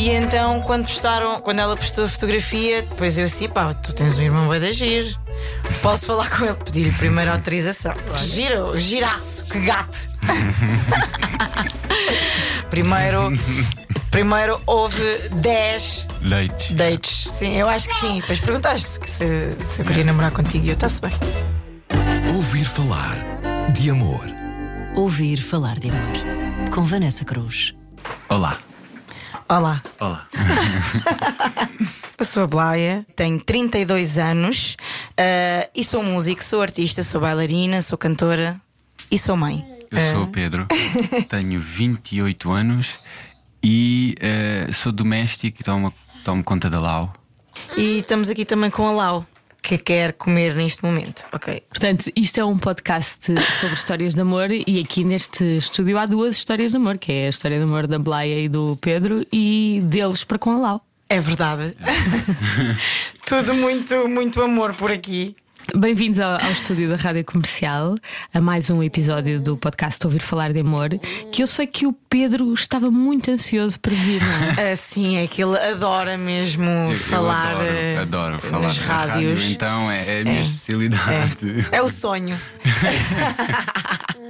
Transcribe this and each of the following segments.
E então, quando postaram, quando ela postou a fotografia, depois eu assim, pá, tu tens um irmão bem de agir. Posso falar com ele? Pedi-lhe primeiro autorização. Giro, giraço, que gato. primeiro, primeiro houve 10 Leite. dates. Sim, eu acho que sim. Depois perguntaste se, se eu queria namorar contigo e eu está-se bem. Ouvir falar de amor. Ouvir falar de amor. Com Vanessa Cruz. Olá. Olá, Olá. eu sou a Blaia, tenho 32 anos ah, e sou músico, sou artista, sou bailarina, sou cantora e sou mãe. Eu sou o Pedro, tenho 28 anos e eh, sou doméstico e tomo, tomo conta da Lau. E estamos aqui também com a Lau, que quer comer neste momento. Ok. Portanto, isto é um podcast sobre histórias de amor e aqui neste estúdio há duas histórias de amor, que é a história de amor da Blaia e do Pedro e deles para com a Lau. É verdade. Tudo muito, muito amor por aqui. Bem-vindos ao, ao estúdio da Rádio Comercial, a mais um episódio do podcast Ouvir Falar de Amor, que eu sei que o Pedro estava muito ansioso para vir, não é? Assim, é que ele adora mesmo Eu, eu falar adoro, eh, adoro falar nas na rádios. rádio, então é, é a minha É. especialidade. É o sonho.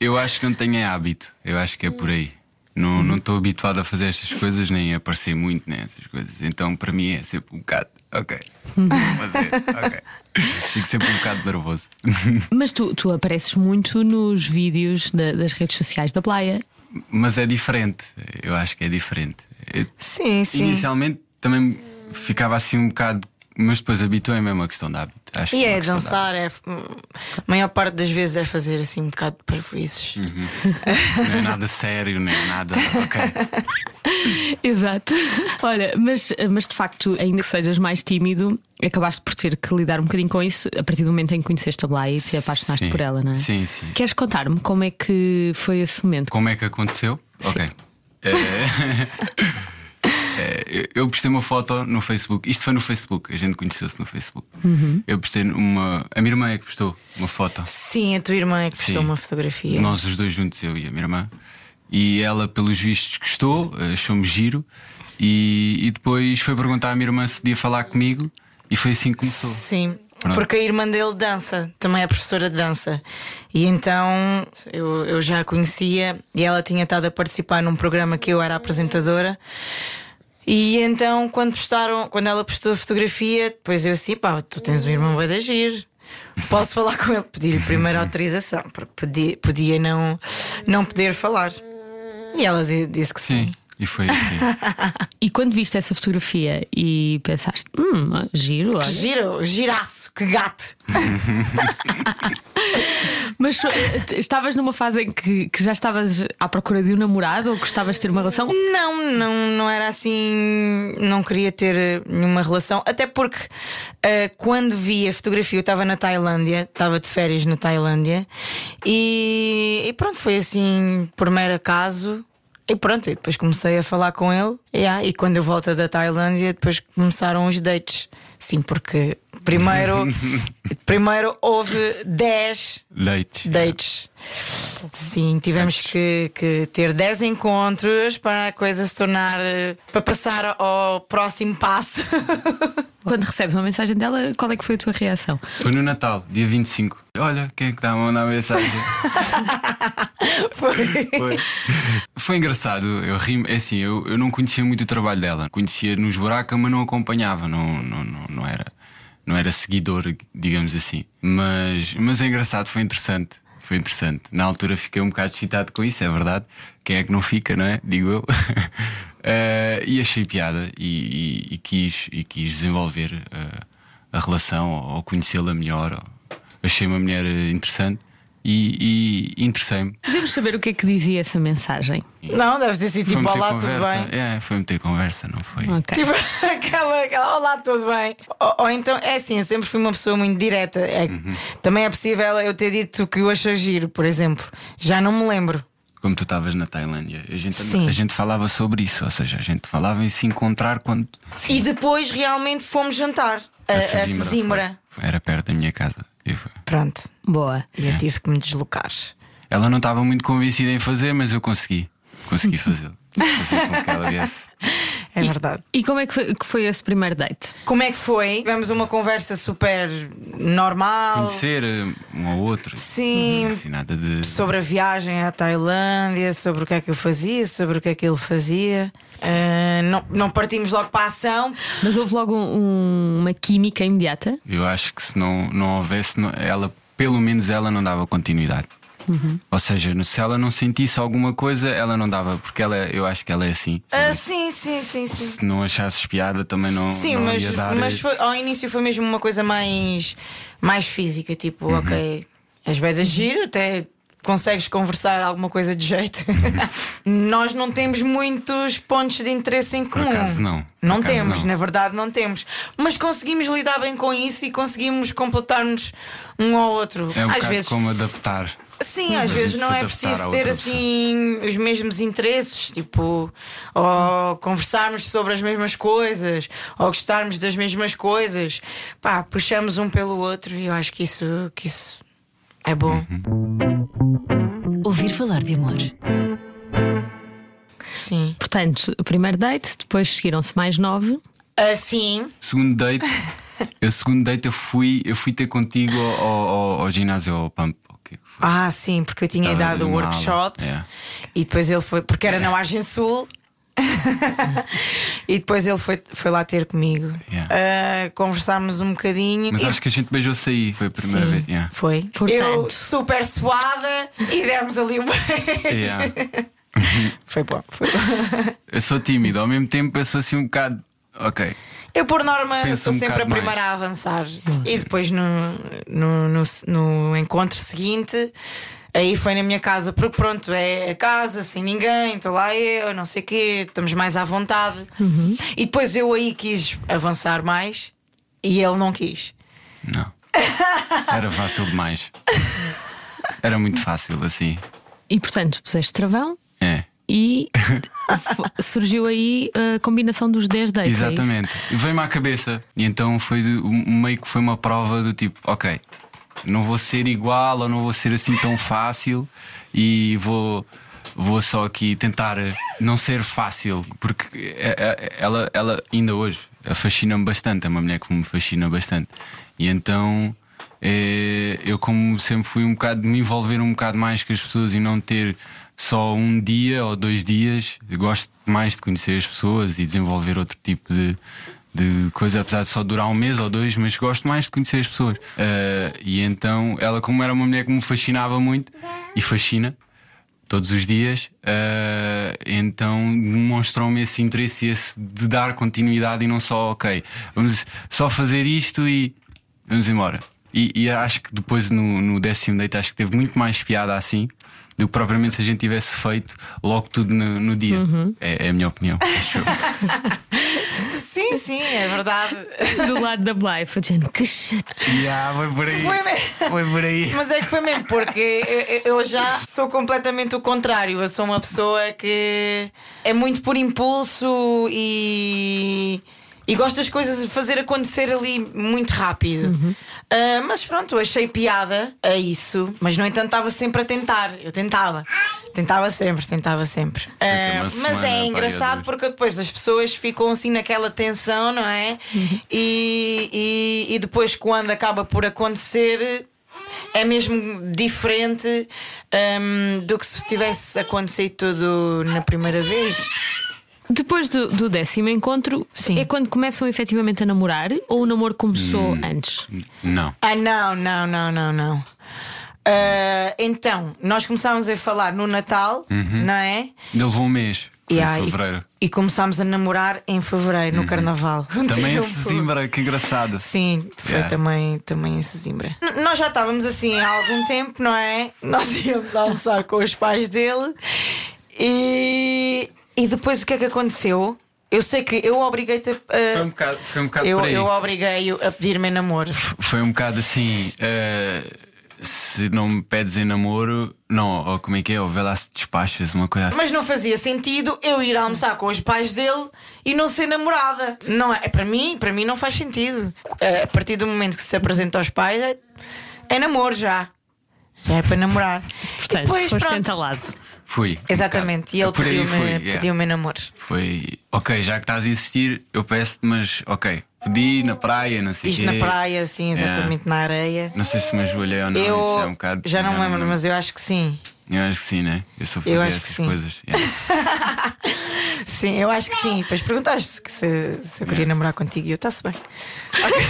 Eu acho que não tenho é hábito, eu acho que é por aí. Não não estou habituado a fazer estas coisas, nem a aparecer muito nessas coisas. Então para mim é sempre um bocado, ok. Uhum. Vou fazer, ok. Fico sempre um bocado nervoso. Mas tu, tu apareces muito nos vídeos da- das redes sociais da Blaia. Mas é diferente, eu acho que é diferente. Eu- Sim, sim. Inicialmente também ficava assim um bocado, mas depois habituei mesmo a questão de hábito. Acho E que é é dançar, é. A maior parte das vezes é fazer assim um bocado de parvoíces. hábito. Não é nada sério, nem nada. Ok. Exato. Olha, mas, mas de facto, ainda que sejas mais tímido, acabaste por ter que lidar um bocadinho com isso a partir do momento em que conheceste a Blaia e te apaixonaste Sim. por ela, não é? Sim, sim. Queres contar-me como é que foi esse momento? Como é que aconteceu? Ok. É, é, eu- eu postei uma foto no Facebook. Isto foi no Facebook, a gente conheceu-se no Facebook. Uhum. Eu postei uma. A minha irmã é que postou uma foto. Sim, a tua irmã é que postou Sim. uma fotografia. Nós os dois juntos, eu e a minha irmã. E ela, pelos vistos, gostou, achou-me giro. E, e depois foi perguntar à minha irmã se podia falar comigo. E foi assim que começou. Sim, Pronto. porque a irmã dele dança, também é professora de dança. E então eu, eu já a conhecia e ela tinha estado a participar num programa que eu era apresentadora. E então, quando postaram, quando ela postou a fotografia, depois eu assim, pá, tu tens um irmão bem de agir. Posso falar com ele? Pedi-lhe primeiro autorização, porque podia, podia não, não poder falar. E ela di- disse que sim. Sim, e foi assim. E quando viste essa fotografia e pensaste, hum, giro, olha. Giro, giraço, que gato. Mas estavas numa fase em que, que já estavas à procura de um namorado ou gostavas de ter uma relação? Não, não, não era assim. Não queria ter nenhuma relação. Até porque eh, quando vi a fotografia, eu estava na Tailândia, estava de férias na Tailândia, e, e pronto, foi assim, por mero acaso. E pronto, e depois comecei a falar com ele. E, ah, e quando eu volto da Tailândia, depois começaram os dates. Sim, porque primeiro, primeiro houve 10 Leite. dates. Sim, tivemos que, que ter 10 encontros para a coisa se tornar. para passar ao próximo passo. Quando recebes uma mensagem dela, qual é que foi a tua reação? Foi no Natal, dia 25. Olha, quem é que está a mandar mensagem? Foi. Foi. Foi engraçado, eu ri é assim, eu, eu não conhecia muito o trabalho dela. Conhecia nos buracos, mas não acompanhava, não, não, não, não era, não era seguidor, digamos assim. Mas, mas é engraçado, foi interessante. Foi interessante. Na altura fiquei um bocado excitado com isso, é verdade. Quem é que não fica, não é? Digo eu. Eh, e achei piada e, e- e quis, e quis desenvolver eh, a relação ou conhecê-la melhor. ou- Achei uma mulher interessante e, e interessei-me. Podemos saber o que é que dizia essa mensagem? Não, deve ter sido tipo: meter Olá, tudo bem? É, foi meter conversa, não foi? Ok. Tipo, aquela, aquela, olá, tudo bem? Ou, ou então, é assim, eu sempre fui uma pessoa muito direta. É, Uhum. Também é possível eu ter dito que eu achei giro, por exemplo. Já não me lembro. Como tu estavas na Tailândia, a gente, Sim. a gente falava sobre isso, ou seja, a gente falava em se encontrar quando. E depois realmente fomos jantar a, a Sesimbra. foi. Era perto da minha casa. E foi. Pronto. Boa. E eu tive que me deslocar. Ela não estava muito convencida em fazer, mas eu consegui. Consegui fazê-lo. Fazer com que ela viesse. É verdade. E como é que foi, que foi esse primeiro date? Como é que foi? Tivemos uma conversa super normal. Conhecer eh, um ao outro. Sim. Assim, nada de. Sobre a viagem à Tailândia, sobre o que é que eu fazia, sobre o que é que ele fazia. Ah, não, não partimos logo para a ação. Mas houve logo um- uma química imediata? Eu acho que se não, não houvesse, ela, pelo menos ela não dava continuidade. Uhum. Ou seja, se ela não sentisse alguma coisa, ela não dava, porque ela, eu acho que ela é assim. Ah, sim, sim, sim, sim. Se não achasses piada, também não, Sim, não mas, ia dar. mas foi- ao início foi mesmo uma coisa mais, mais física, tipo, Uhum. ok, as bedas giro, até consegues conversar alguma coisa de jeito. Nós não temos muitos pontos de interesse em comum. acaso não. Por Não acaso temos, não. na verdade não temos. Mas conseguimos lidar bem com isso e conseguimos completar-nos um ao outro. É um Às vezes. como adaptar. Sim, às A vezes não é preciso ter assim os mesmos interesses, tipo, ou conversarmos sobre as mesmas coisas, ou gostarmos das mesmas coisas. Pá, puxamos um pelo outro e eu acho que isso, que isso é bom. Ouvir falar de amor. Sim. Portanto, o primeiro date, depois seguiram-se mais nove. Assim, Segundo date, eu segundo date eu fui, eu fui ter contigo ao, ao, ao ginásio ao Pump. Ah, sim, porque eu tinha Estava dado o workshop é. e depois ele foi, porque era na Margem Sul. e depois ele foi, foi lá ter comigo. Yeah. Ah, conversámos um bocadinho. Mas e acho que a gente beijou-se aí, foi a primeira Sim, vez. Yeah. Foi. Portanto. Eu super suada e demos ali um beijo. Yeah. Foi bom, foi bom. Eu sou tímido, ao mesmo tempo eu sou assim um bocado. Ok. Eu, por norma, Penso sou um sempre a primeira a avançar. E depois no, no, no, no encontro seguinte. Aí foi na minha casa, porque pronto, é a casa, sem ninguém, estou lá eu, não sei o quê, estamos mais à vontade. E depois eu aí quis avançar mais e ele não quis. Não. Era fácil demais. Era muito fácil assim. E portanto, puseste travão. E surgiu aí a combinação dos 10 dates. é? Exatamente. Veio-me à cabeça. E então foi de- meio que foi uma prova do tipo, ok, não vou ser igual ou não vou ser assim tão fácil e vou, vou só aqui tentar não ser fácil, porque é- é- ela, ela ainda hoje fascina-me bastante, é uma mulher que me fascina bastante. E então é, eu como sempre fui um bocado de me envolver um bocado mais com as pessoas e não ter só um dia ou dois dias. Eu gosto mais de conhecer as pessoas e desenvolver outro tipo de, de coisa, apesar de só durar um mês ou dois, mas gosto mais de conhecer as pessoas. Ah, e então, ela, como era uma mulher que me fascinava muito e fascina todos os dias, ah, então demonstrou-me esse interesse e esse de dar continuidade e não só, ok, vamos só fazer isto e vamos embora. E, e acho que depois no, no décimo date acho que teve muito mais piada assim do que propriamente se a gente tivesse feito logo tudo no, no dia. É, é a minha opinião. Sim, sim, é verdade. Do lado da Bly, foi dizendo que chato. Yeah, foi por aí. Foi mesmo. Foi por aí. Mas é que foi mesmo, porque eu, eu já sou completamente o contrário. Eu sou uma pessoa que é muito por impulso e. E gosto das coisas de fazer acontecer ali muito rápido. Ah, mas pronto, eu achei piada a isso. Mas no entanto estava sempre a tentar. Eu tentava. Tentava sempre, tentava sempre. Uma mas é e engraçado porque depois as pessoas ficam assim naquela tensão, não é? E, e, e depois quando acaba por acontecer é mesmo diferente hum, do que se tivesse acontecido tudo na primeira vez. Depois do, do décimo encontro, Sim. é quando começam efetivamente a namorar ou o namoro começou Hum. antes? Não. Ah, não, não, não, não, não. Ah, então, nós começámos a falar no Natal, não é? Ele levou um mês. E em aí- fevereiro. E começámos a namorar em fevereiro, no Carnaval. Também em. Sesimbra, que engraçado. Sim, foi Yeah. também, também em Sesimbra. Nós já estávamos assim há algum tempo, não é? Nós íamos almoçar com os pais dele e, e depois o que é que aconteceu? Eu sei que eu obriguei-te a. Foi um bocado, foi um bocado eu, por aí. eu obriguei-o a pedir-me em namoro. Foi um bocado assim. eh, se não me pedes em namoro, não, ou como é que é? Ou vê lá se despachas, uma coisa assim. Mas não fazia sentido eu ir almoçar com os pais dele e não ser namorada. Não é, para mim, para mim não faz sentido. Eh, A partir do momento que se apresenta aos pais é, é namoro já. Já é para namorar. Portanto, depois, foste pronto, entalado. Fui. um Exatamente. E ele pediu-me fui, yeah. namoro. Foi, ok, já que estás a insistir, eu peço-te, mas ok, pedi na praia, não sei Isto na praia, assim, exatamente na areia. Não sei se me ajoelhei ou não, eu isso é um bocado. já não me lembro, mas eu acho que sim. Eu acho que sim, né? Eu sou Eu fazer acho que essas sim. coisas. yeah. Sim, eu acho que sim. Depois perguntaste se, se eu queria namorar contigo e eu está-se bem. Ok.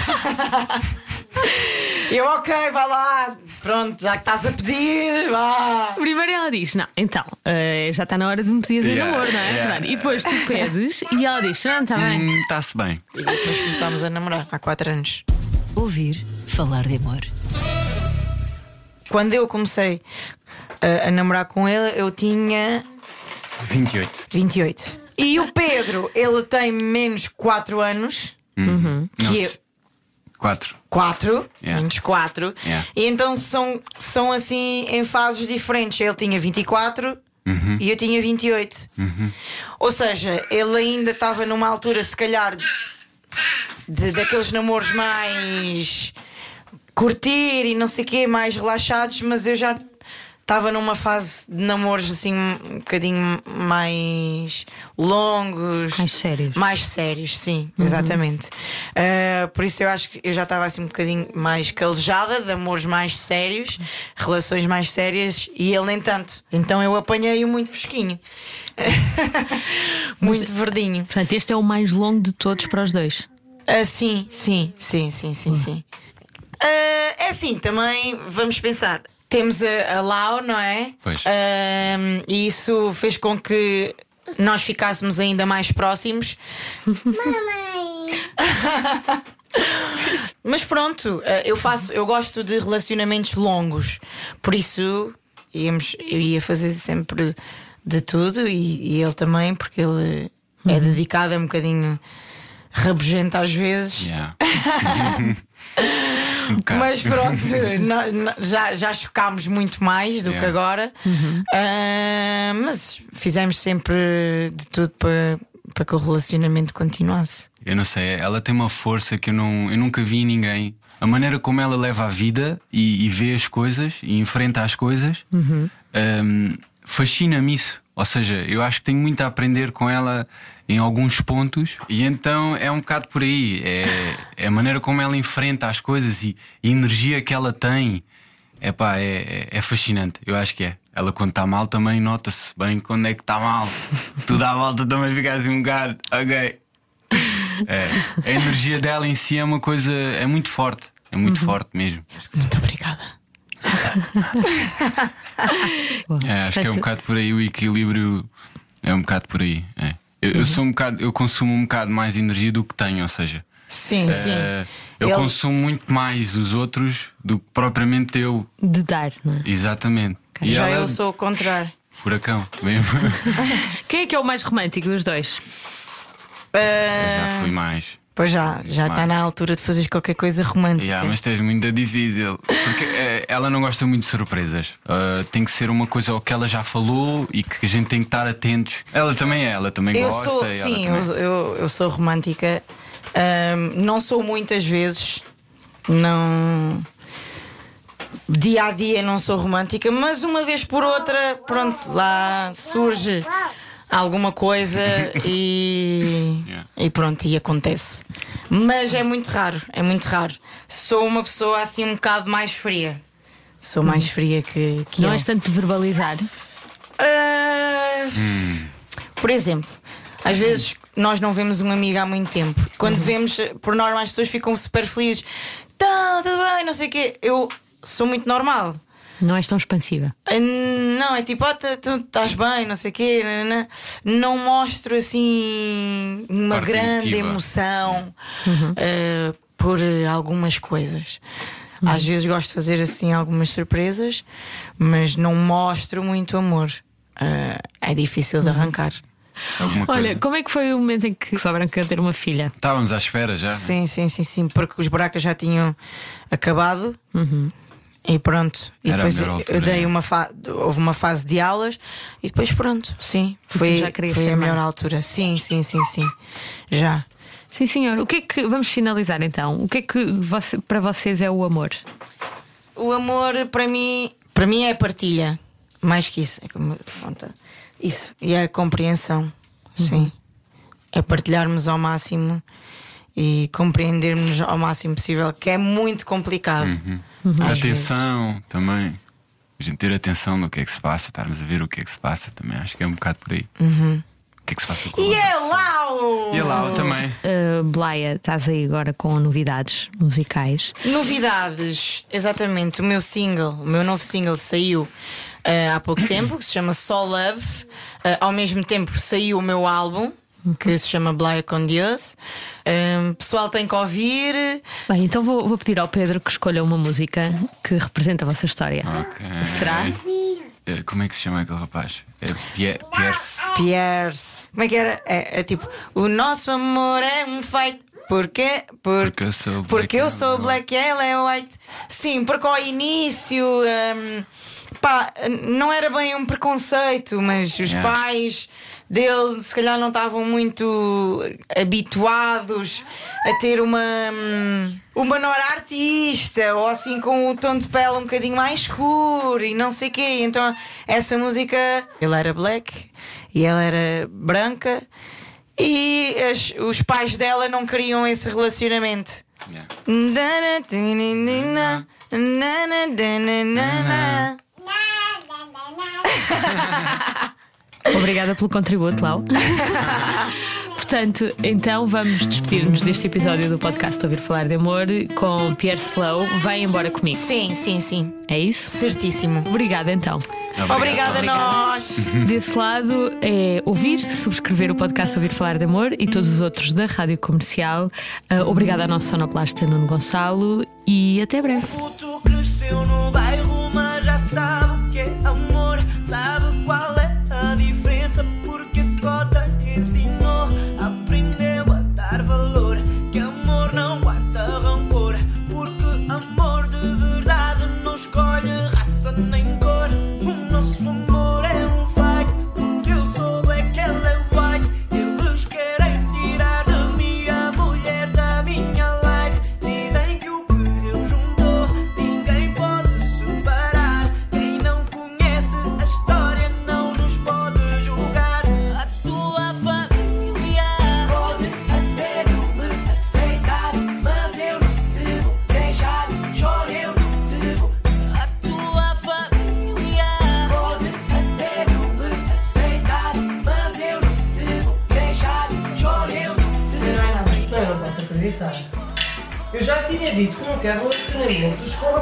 eu, ok, vai lá. Pronto, já que estás a pedir, vá. Primeiro ela diz: Não, então, eh, já está na hora de me pedir em Yeah, namoro, não é? yeah. Pronto. E depois tu pedes e ela diz: Não, está bem. Hum, Está-se bem. E depois começámos a namorar há 4 anos. Ouvir falar de amor. Quando eu comecei a, a namorar com ele, eu tinha 28. 28. E o Pedro, ele tem menos 4 anos. Não Que eu. Quatro. 4, Yeah. menos 4. Yeah. E então são, são assim em fases diferentes. Ele tinha 24 Uhum. e eu tinha 28. Ou seja, ele ainda estava numa altura, se calhar, de, daqueles namoros mais curtir e não sei o quê, mais relaxados, mas eu já estava numa fase de namoros assim um bocadinho mais longos. Mais sérios. Mais sérios, sim, exatamente. Uh, por isso eu acho que eu já estava assim um bocadinho mais calejada de amores mais sérios, relações mais sérias e ele nem tanto. Então eu apanhei-o muito fresquinho. muito verdinho. Portanto, este é o mais longo de todos para os dois. Ah, sim, sim, sim, sim, sim, sim. Ah, é assim, também vamos pensar. Temos a, a Lau, não é? Pois. Ah, e isso fez com que nós ficássemos ainda mais próximos. Mas pronto, ah, eu faço, eu gosto de relacionamentos longos, por isso íamos, eu ia fazer sempre de tudo e, e ele também, porque ele é dedicado, é um bocadinho rabugento às vezes. Yeah. um. Mas pronto, já, já chocámos muito mais do que Yeah. agora. Ah, mas fizemos sempre de tudo para, para que o relacionamento continuasse. Eu não sei, ela tem uma força que eu, não, eu nunca vi em ninguém. A maneira como ela leva a vida e, e vê as coisas e enfrenta as coisas hum, fascina-me isso. Ou seja, eu acho que tenho muito a aprender com ela em alguns pontos e então é um bocado por aí. É, é a maneira como ela enfrenta as coisas e, a energia que ela tem. Epá, é, é, é fascinante, eu acho que é. Ela quando está mal também nota-se bem quando é que está mal. Tudo à volta também fica assim um bocado, ok. É, a energia dela em si é uma coisa. É muito forte. É muito forte mesmo. Muito obrigada. É, acho que é um bocado por aí o equilíbrio. É um bocado por aí. é. Eu, eu sou um bocado. Eu consumo um bocado mais energia do que tenho, ou seja. Sim, sim. eh, eu Ele- consumo muito mais os outros do que propriamente eu. De dar, não é? Exatamente. E Já ela eu é sou o contrário. furacão. Mesmo. Quem é que é o mais romântico dos dois? Eu Ah, já fui mais. Pois já, já está na altura de fazeres qualquer coisa romântica. Yeah, mas tens muito difícil. Porque eh, ela não gosta muito de surpresas. Uh, tem que ser uma coisa ao que ela já falou e que a gente tem que estar atentos. Ela também é, ela também Eu gosta. sou, e ela sim, também- eu, eu, eu sou romântica. Não sou muitas vezes. Não. Dia a dia não sou romântica, mas uma vez por outra, pronto, lá surge alguma coisa e, Yeah. e pronto, e acontece. Mas é muito raro, é muito raro. Sou uma pessoa assim um bocado mais fria. Sou mais fria que, que Não ele. és tanto de verbalizar. Ah, Por exemplo, às vezes nós não vemos um amigo há muito tempo. Quando vemos, por norma, as pessoas ficam super felizes. Tá, tudo bem, não sei o quê. Eu sou muito normal. Não és tão expansiva. Ah, Não, é tipo, ah, tá- tu estás bem, não sei o quê. Não mostro assim uma Parte grande emotiva. emoção ah, por algumas coisas. Às vezes gosto de fazer assim algumas surpresas, mas não mostro muito amor. Ah, é difícil de arrancar. Olha, como é que foi o momento em que só branca ter uma filha? Estávamos à espera já. Sim, sim, sim, sim, porque os buracos já tinham acabado. E pronto. E Era a depois eu- altura, eu dei é. uma fa... houve uma fase de aulas e depois pronto, sim. Foi, foi a melhor altura. Sim, sim, sim, sim. Já. Sim, senhor. O que é que. Vamos finalizar então. O que é que você- para vocês é o amor? O amor para mim, para mim é partilha. Mais que isso. É como falta isso. E é a compreensão. Sim. É partilharmos ao máximo e compreendermos ao máximo possível, que é muito complicado. Às Atenção também. A gente ter atenção no que é que se passa, estarmos a ver o que é que se passa também. Acho que é um bocado por aí. O que é que se passa com vezes. E a é Lau! E a Lau também. Uh, Blaia, estás aí agora com novidades musicais. Novidades, exatamente. O meu single, o meu novo single saiu uh, há pouco tempo, que se chama Só Love. Uh, ao mesmo tempo saiu o meu álbum, que se chama Blaia com Deus. Um, pessoal tem que ouvir. Bem, então vou, vou pedir ao Pedro que escolha uma música que representa a vossa história. Ok. Será? Eh, Como é que se chama aquele rapaz? É Pierre. Pierce. Pierce. Como é que era? É, é tipo: O nosso amor é um fight. Porquê? Por- Porque eu sou black Porque eu sou black e ela é white. Sim, porque ao início. hum, pá, não era bem um preconceito, mas os Yeah. pais dele se calhar não estavam muito habituados a ter uma, hum, uma menor artista ou assim com o tom de pele um bocadinho mais escuro e não sei o quê. Então essa música, ele era black e ela era branca e as- os pais dela não queriam esse relacionamento. Yeah. Obrigada pelo contributo, Lau. Portanto, então vamos despedir-nos deste episódio do podcast Ouvir Falar de Amor com Pierre Slow. Vai embora comigo. Sim, sim, sim. É isso? Certíssimo. Obrigada então. Obrigada a nós. Desse lado é ouvir, subscrever o podcast Ouvir Falar de Amor e todos os outros da Rádio Comercial. Ah, obrigada ao nosso sonoplasta Nuno Gonçalo e até breve.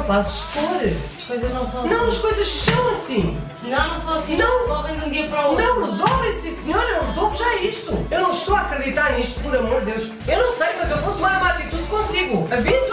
Rapazes de cor. As coisas não são Não, as coisas são assim. Não, não são assim, Não. se resolvem de um dia para o outro. Não, resolvem-se, senhora, eu resolvo já isto. Eu não estou a acreditar nisto, por amor de Deus. Eu não sei, mas eu vou tomar uma atitude consigo. Aviso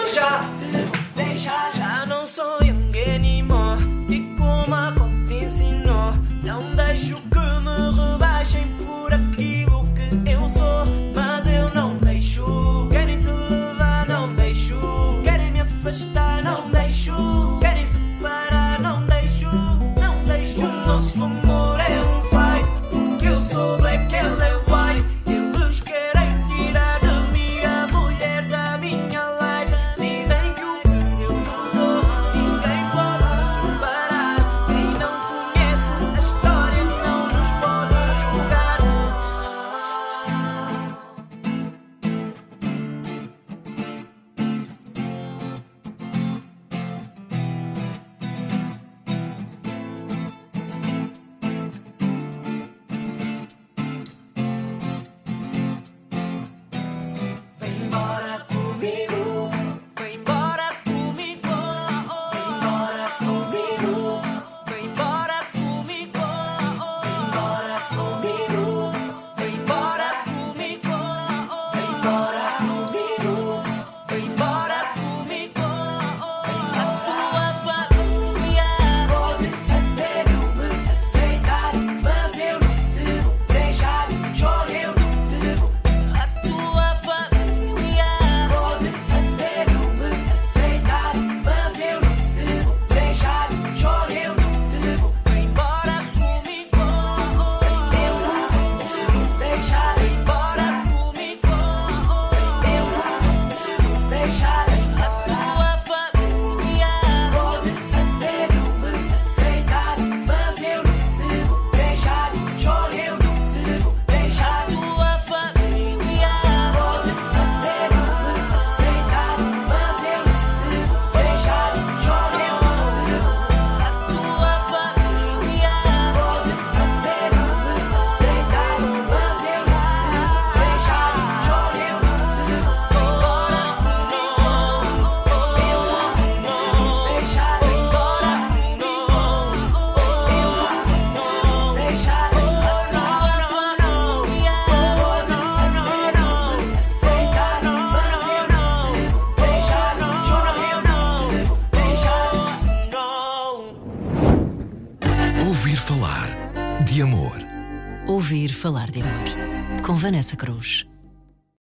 Cruz.